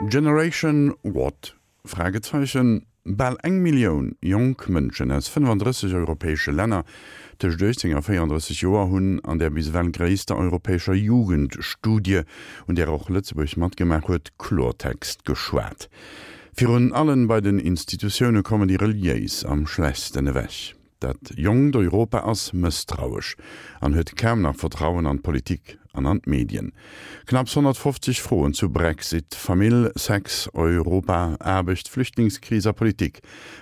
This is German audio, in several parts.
Generation What? Fragezeichen Ball eng Millioun Jongmënschen ass 35 europäesche Länner tech Dëinger 34 Joer hunn an der biswel gréisster europäescher Jugendstudie und der auch Lützeburg mat gemerk huet Chlortext geschwert. Fi hun allen bei den Institutionioune kommen die Reliéis am schlechtene wäch. Dat Jong d'Europa ass mëstrauech, an huet Käm nach Vertrauen an Politik an an Medien. Knapp 150 Froen zu Brexit, Famill, Sex, Europa, erbecht Flüchtlingskriser Politik,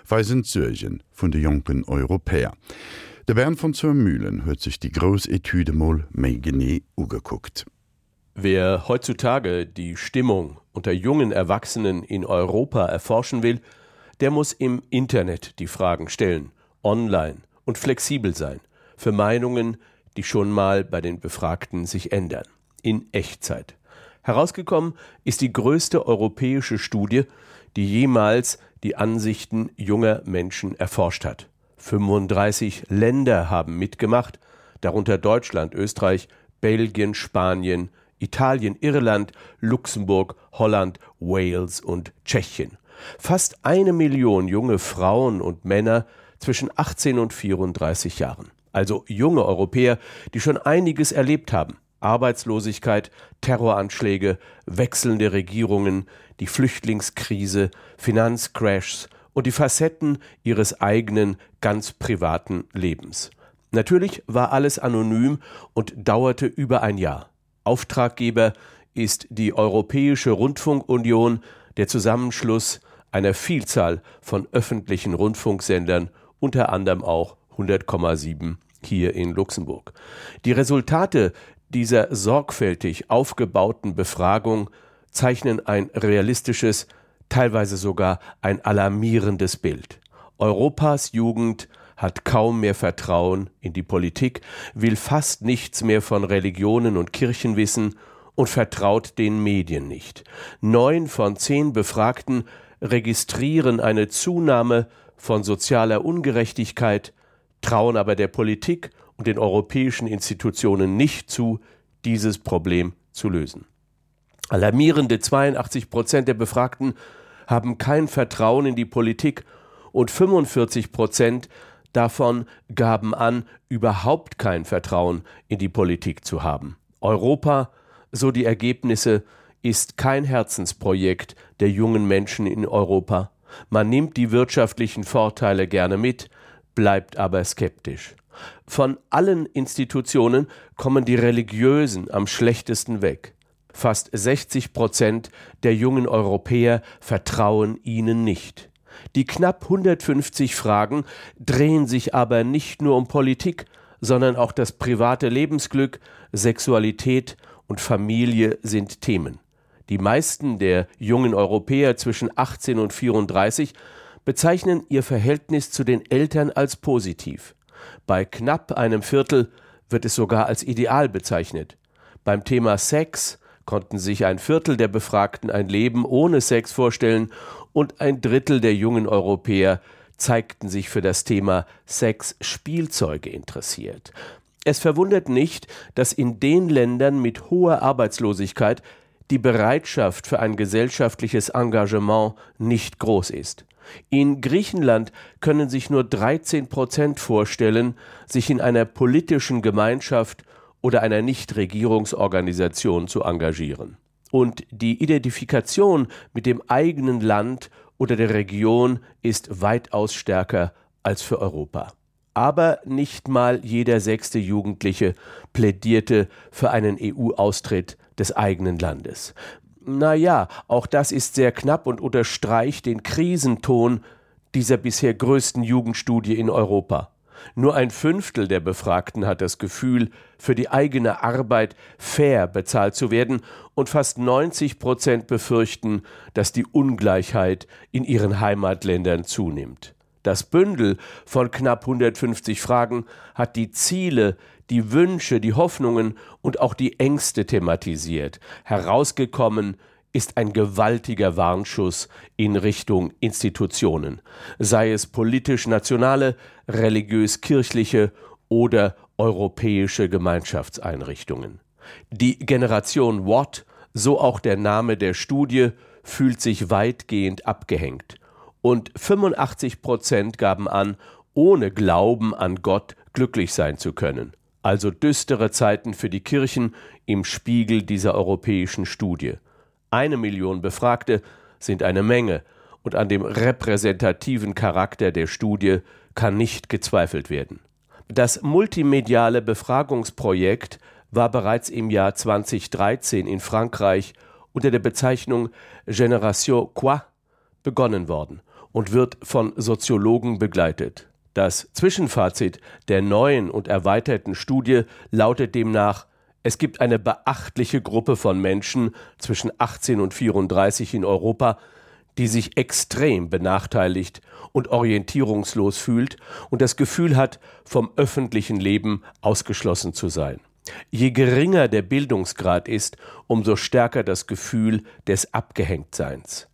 weisen Zürchen vun de jonken Europäer. De Bern von zur Mühlen huet sich die Grosetüdemoll méi gené ugeguckt. Wer heutzutage die Stimmung unter jungen Erwachsenen in Europa erforschen will, der muss im Internet die Fragen stellen online und flexibel sein für Meinungen, die schon mal bei den Befragten sich ändern, in Echtzeit. Herausgekommen ist die größte europäische Studie, die jemals die Ansichten junger Menschen erforscht hat. 35 Länder haben mitgemacht, darunter Deutschland, Österreich, Belgien, Spanien, Italien, Irland, Luxemburg, Holland, Wales und Tschechien. Fast eine Million junge Frauen und Männer zwischen 18 und 34 Jahren. Also junge Europäer, die schon einiges erlebt haben. Arbeitslosigkeit, Terroranschläge, wechselnde Regierungen, die Flüchtlingskrise, Finanzcrashs und die Facetten ihres eigenen ganz privaten Lebens. Natürlich war alles anonym und dauerte über ein Jahr. Auftraggeber ist die Europäische Rundfunkunion, der Zusammenschluss einer Vielzahl von öffentlichen Rundfunksendern unter anderem auch 100,7 hier in Luxemburg. Die Resultate dieser sorgfältig aufgebauten Befragung zeichnen ein realistisches, teilweise sogar ein alarmierendes Bild. Europas Jugend hat kaum mehr Vertrauen in die Politik, will fast nichts mehr von Religionen und Kirchen wissen und vertraut den Medien nicht. Neun von zehn Befragten registrieren eine Zunahme von sozialer Ungerechtigkeit, trauen aber der Politik und den europäischen Institutionen nicht zu, dieses Problem zu lösen. Alarmierende 82 Prozent der Befragten haben kein Vertrauen in die Politik und 45 Prozent davon gaben an, überhaupt kein Vertrauen in die Politik zu haben. Europa, so die Ergebnisse, ist kein Herzensprojekt der jungen Menschen in Europa. Man nimmt die wirtschaftlichen Vorteile gerne mit, bleibt aber skeptisch. Von allen Institutionen kommen die religiösen am schlechtesten weg. Fast 60 Prozent der jungen Europäer vertrauen ihnen nicht. Die knapp 150 Fragen drehen sich aber nicht nur um Politik, sondern auch das private Lebensglück, Sexualität und Familie sind Themen. Die meisten der jungen Europäer zwischen 18 und 34 bezeichnen ihr Verhältnis zu den Eltern als positiv. Bei knapp einem Viertel wird es sogar als ideal bezeichnet. Beim Thema Sex konnten sich ein Viertel der Befragten ein Leben ohne Sex vorstellen und ein Drittel der jungen Europäer zeigten sich für das Thema Sex-Spielzeuge interessiert. Es verwundert nicht, dass in den Ländern mit hoher Arbeitslosigkeit die Bereitschaft für ein gesellschaftliches Engagement nicht groß ist. In Griechenland können sich nur 13 Prozent vorstellen, sich in einer politischen Gemeinschaft oder einer Nichtregierungsorganisation zu engagieren. Und die Identifikation mit dem eigenen Land oder der Region ist weitaus stärker als für Europa. Aber nicht mal jeder sechste Jugendliche plädierte für einen EU-Austritt des eigenen Landes. Na ja, auch das ist sehr knapp und unterstreicht den Krisenton dieser bisher größten Jugendstudie in Europa. Nur ein Fünftel der Befragten hat das Gefühl, für die eigene Arbeit fair bezahlt zu werden, und fast 90 Prozent befürchten, dass die Ungleichheit in ihren Heimatländern zunimmt. Das Bündel von knapp 150 Fragen hat die Ziele, die Wünsche, die Hoffnungen und auch die Ängste thematisiert. Herausgekommen ist ein gewaltiger Warnschuss in Richtung Institutionen, sei es politisch nationale, religiös kirchliche oder europäische Gemeinschaftseinrichtungen. Die Generation Watt so auch der Name der Studie, fühlt sich weitgehend abgehängt. Und 85 Prozent gaben an, ohne Glauben an Gott glücklich sein zu können. Also düstere Zeiten für die Kirchen im Spiegel dieser europäischen Studie. Eine Million Befragte sind eine Menge, und an dem repräsentativen Charakter der Studie kann nicht gezweifelt werden. Das multimediale Befragungsprojekt war bereits im Jahr 2013 in Frankreich unter der Bezeichnung Generation Quoi begonnen worden und wird von Soziologen begleitet. Das Zwischenfazit der neuen und erweiterten Studie lautet demnach Es gibt eine beachtliche Gruppe von Menschen zwischen 18 und 34 in Europa, die sich extrem benachteiligt und orientierungslos fühlt und das Gefühl hat, vom öffentlichen Leben ausgeschlossen zu sein. Je geringer der Bildungsgrad ist, umso stärker das Gefühl des Abgehängtseins.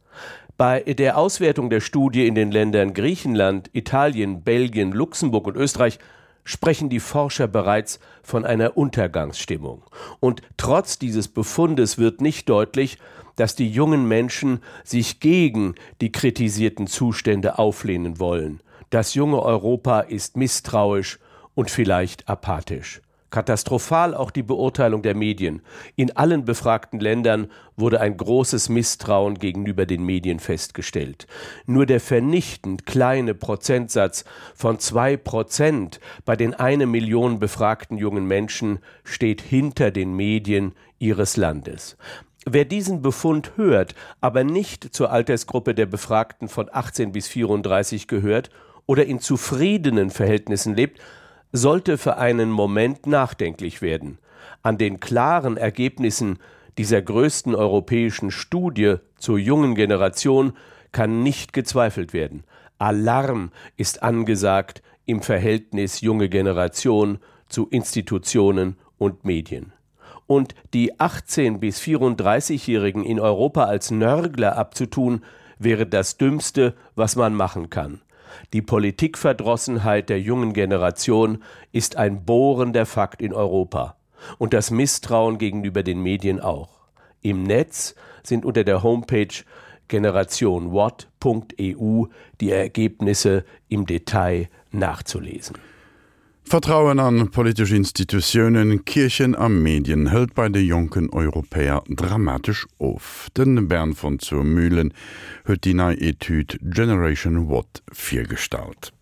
Bei der Auswertung der Studie in den Ländern Griechenland, Italien, Belgien, Luxemburg und Österreich sprechen die Forscher bereits von einer Untergangsstimmung. Und trotz dieses Befundes wird nicht deutlich, dass die jungen Menschen sich gegen die kritisierten Zustände auflehnen wollen. Das junge Europa ist misstrauisch und vielleicht apathisch. Katastrophal auch die Beurteilung der Medien. In allen befragten Ländern wurde ein großes Misstrauen gegenüber den Medien festgestellt. Nur der vernichtend kleine Prozentsatz von zwei Prozent bei den eine Million befragten jungen Menschen steht hinter den Medien ihres Landes. Wer diesen Befund hört, aber nicht zur Altersgruppe der Befragten von 18 bis 34 gehört oder in zufriedenen Verhältnissen lebt, sollte für einen Moment nachdenklich werden. An den klaren Ergebnissen dieser größten europäischen Studie zur jungen Generation kann nicht gezweifelt werden. Alarm ist angesagt im Verhältnis junge Generation zu Institutionen und Medien. Und die 18 bis 34-Jährigen in Europa als Nörgler abzutun, wäre das Dümmste, was man machen kann. Die Politikverdrossenheit der jungen Generation ist ein bohrender Fakt in Europa und das Misstrauen gegenüber den Medien auch. Im Netz sind unter der Homepage generationwatt.eu die Ergebnisse im Detail nachzulesen. Vertrauen an politische Institutionen, Kirchen am Medien hält bei de jungen Europäer dramatisch of. Den Bern von zur Mühlen huet die nei Etyd Generation Watt firstalt.